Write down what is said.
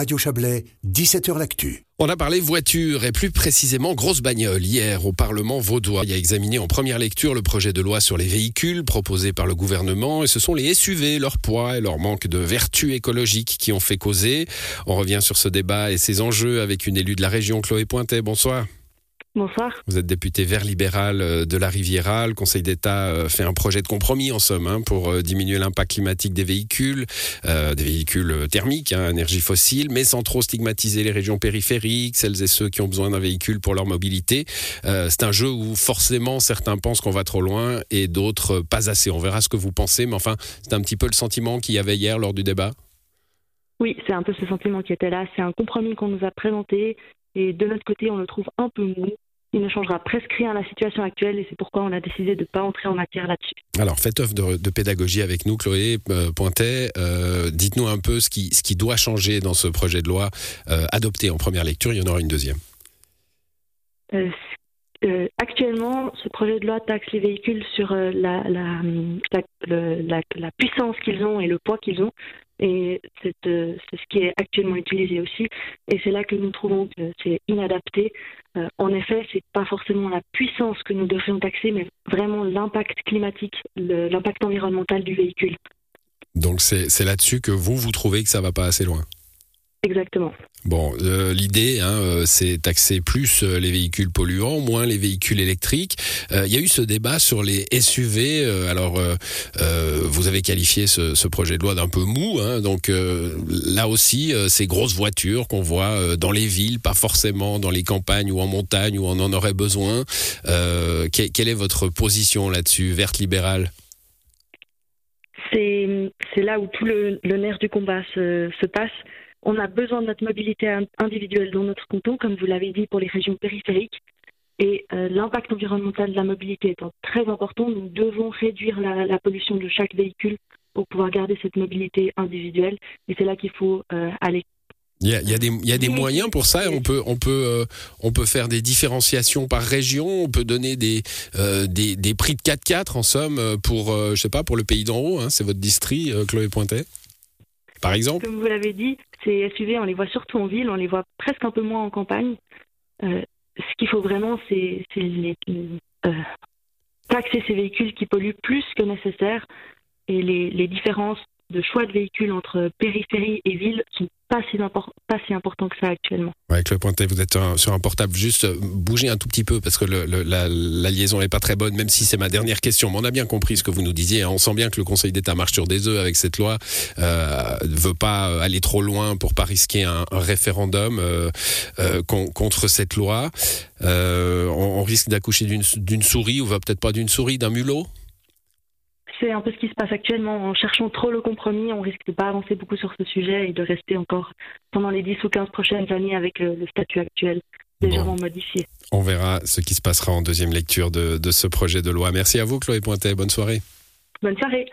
Radio Chablais, 17h L'Actu. On a parlé voiture et plus précisément grosse bagnole. Hier, au Parlement vaudois, il a examiné en première lecture le projet de loi sur les véhicules proposé par le gouvernement et ce sont les SUV, leur poids et leur manque de vertu écologique qui ont fait causer. On revient sur ce débat et ses enjeux avec une élue de la région, Chloé Pointet. Bonsoir. Bonsoir. Vous êtes député vert libéral euh, de la Riviera. Le Conseil d'État euh, fait un projet de compromis en somme hein, pour euh, diminuer l'impact climatique des véhicules, des véhicules thermiques, hein, énergie fossile, mais sans trop stigmatiser les régions périphériques, celles et ceux qui ont besoin d'un véhicule pour leur mobilité. c'est un jeu où forcément certains pensent qu'on va trop loin et d'autres pas assez. On verra ce que vous pensez, mais enfin c'est un petit peu le sentiment qu'il y avait hier lors du débat. Oui, c'est un peu ce sentiment qui était là. C'est un compromis qu'on nous a présenté et de notre côté, on le trouve un peu mou. Il ne changera presque rien à la situation actuelle et c'est pourquoi on a décidé de ne pas entrer en matière là-dessus. Alors, faites œuvre de, pédagogie avec nous, Chloé euh, Pointet. Euh, dites-nous un peu ce qui, ce qui doit changer dans ce projet de loi euh, adopté en première lecture. Il y en aura une deuxième. actuellement, ce projet de loi taxe les véhicules sur la, la, la, la puissance qu'ils ont et le poids qu'ils ont. Et c'est ce qui est actuellement utilisé aussi. Et c'est là que nous trouvons que c'est inadapté. Euh, en effet, c'est pas forcément la puissance que nous devrions taxer, mais vraiment l'impact climatique, l'impact environnemental du véhicule. Donc c'est là-dessus que vous, vous trouvez que ça va pas assez loin Exactement. Bon, euh, l'idée, hein, euh, c'est taxer plus euh, les véhicules polluants, moins les véhicules électriques. Il y a eu ce débat sur les SUV. alors, vous avez qualifié ce, ce, projet de loi d'un peu mou. Hein, donc là aussi, ces grosses voitures qu'on voit dans les villes, pas forcément dans les campagnes ou en montagne où on en aurait besoin. quelle est votre position là-dessus, verte libérale? C'est là où tout le, le nerf du combat se, se passe on a besoin de notre mobilité individuelle dans notre canton, comme vous l'avez dit, pour les régions périphériques. Et euh, l'impact environnemental de la mobilité étant très important, nous devons réduire la, pollution de chaque véhicule pour pouvoir garder cette mobilité individuelle. Et c'est là qu'il faut euh, aller. Il y, a, il, y a des, moyens pour ça. On peut, on peut, euh, on peut faire des différenciations par région. On peut donner des, des, des, prix de 4x4 en somme pour, je sais pas, pour le pays d'en haut. Hein, c'est votre district, Chloé Pointet par exemple Comme vous l'avez dit, ces SUV, on les voit surtout en ville, on les voit presque un peu moins en campagne. Euh, ce qu'il faut vraiment, c'est euh, taxer ces véhicules qui polluent plus que nécessaire et les, les différences de choix de véhicules entre périphérie et ville sont pas si, pas si important que ça actuellement. Avec le pointet, vous êtes sur un portable. Juste euh, bougez un tout petit peu parce que la, liaison n'est pas très bonne, même si c'est ma dernière question. Mais on a bien compris ce que vous nous disiez. On sent bien que le Conseil d'État marche sur des œufs avec cette loi. Euh, ne veut pas aller trop loin pour pas risquer un, référendum euh, euh contre cette loi. On, on, risque d'accoucher d'une souris ou peut-être pas d'une souris, d'un mulot? C'est un peu ce qui se passe actuellement. En cherchant trop le compromis, on risque de pas avancer beaucoup sur ce sujet et de rester encore pendant les 10 ou 15 prochaines années avec le, statut actuel légèrement modifié. On verra ce qui se passera en deuxième lecture de, de ce projet de loi. Merci à vous, Chloé Pointet. Bonne soirée. Bonne soirée.